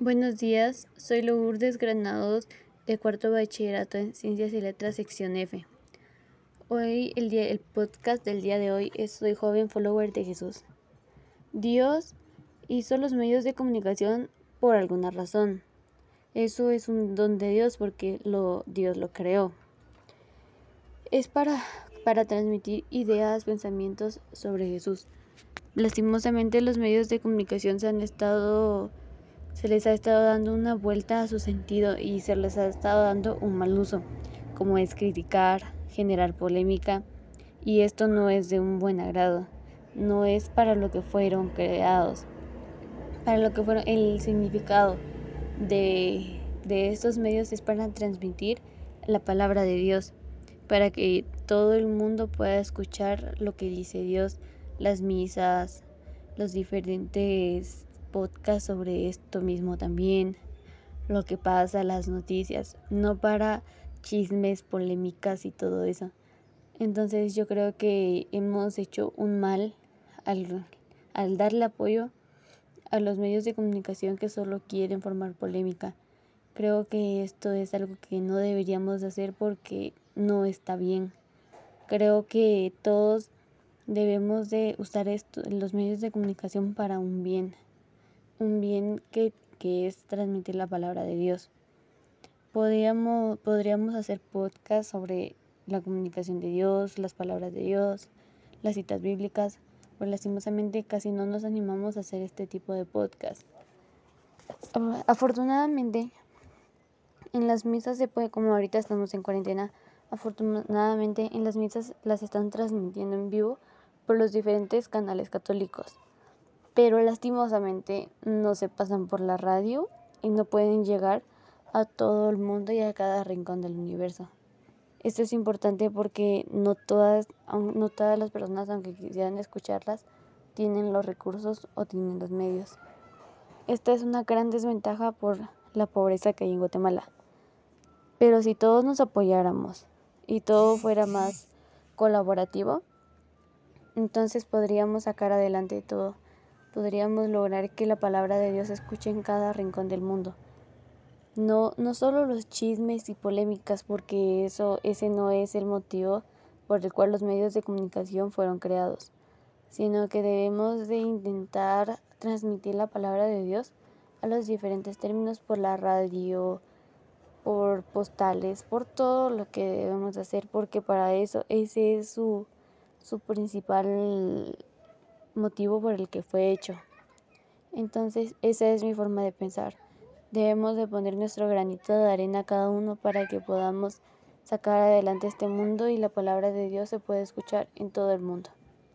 Buenos días, soy Lourdes Granados de cuarto bachillerato en Ciencias y Letras sección F. Hoy el, día, el podcast del día de hoy es Soy joven follower de Jesús. Dios hizo los medios de comunicación por alguna razón. Eso es un don de Dios porque lo, Dios lo creó. Es para, para transmitir ideas, pensamientos sobre Jesús. Lastimosamente los medios de comunicación se han estado se les ha estado dando una vuelta a su sentido y se les ha estado dando un mal uso, como es criticar, generar polémica, y esto no es de un buen agrado, no es para lo que fueron creados, para lo que fueron el significado de, de estos medios es para transmitir la palabra de Dios, para que todo el mundo pueda escuchar lo que dice Dios, las misas, los diferentes podcast sobre esto mismo también, lo que pasa, las noticias, no para chismes, polémicas y todo eso. Entonces yo creo que hemos hecho un mal al, al darle apoyo a los medios de comunicación que solo quieren formar polémica. Creo que esto es algo que no deberíamos hacer porque no está bien. Creo que todos debemos de usar esto, los medios de comunicación para un bien un bien que, que es transmitir la palabra de Dios. Podríamos, podríamos hacer podcast sobre la comunicación de Dios, las palabras de Dios, las citas bíblicas, pero lastimosamente casi no nos animamos a hacer este tipo de podcast. Afortunadamente, en las misas se puede, como ahorita estamos en cuarentena, afortunadamente en las misas las están transmitiendo en vivo por los diferentes canales católicos pero lastimosamente no se pasan por la radio y no pueden llegar a todo el mundo y a cada rincón del universo. Esto es importante porque no todas, no todas las personas, aunque quisieran escucharlas, tienen los recursos o tienen los medios. Esta es una gran desventaja por la pobreza que hay en Guatemala. Pero si todos nos apoyáramos y todo fuera más colaborativo, entonces podríamos sacar adelante todo podríamos lograr que la palabra de Dios se escuche en cada rincón del mundo. No, no solo los chismes y polémicas, porque eso, ese no es el motivo por el cual los medios de comunicación fueron creados, sino que debemos de intentar transmitir la palabra de Dios a los diferentes términos por la radio, por postales, por todo lo que debemos hacer, porque para eso ese es su, su principal motivo por el que fue hecho. Entonces, esa es mi forma de pensar. Debemos de poner nuestro granito de arena cada uno para que podamos sacar adelante este mundo y la palabra de Dios se pueda escuchar en todo el mundo.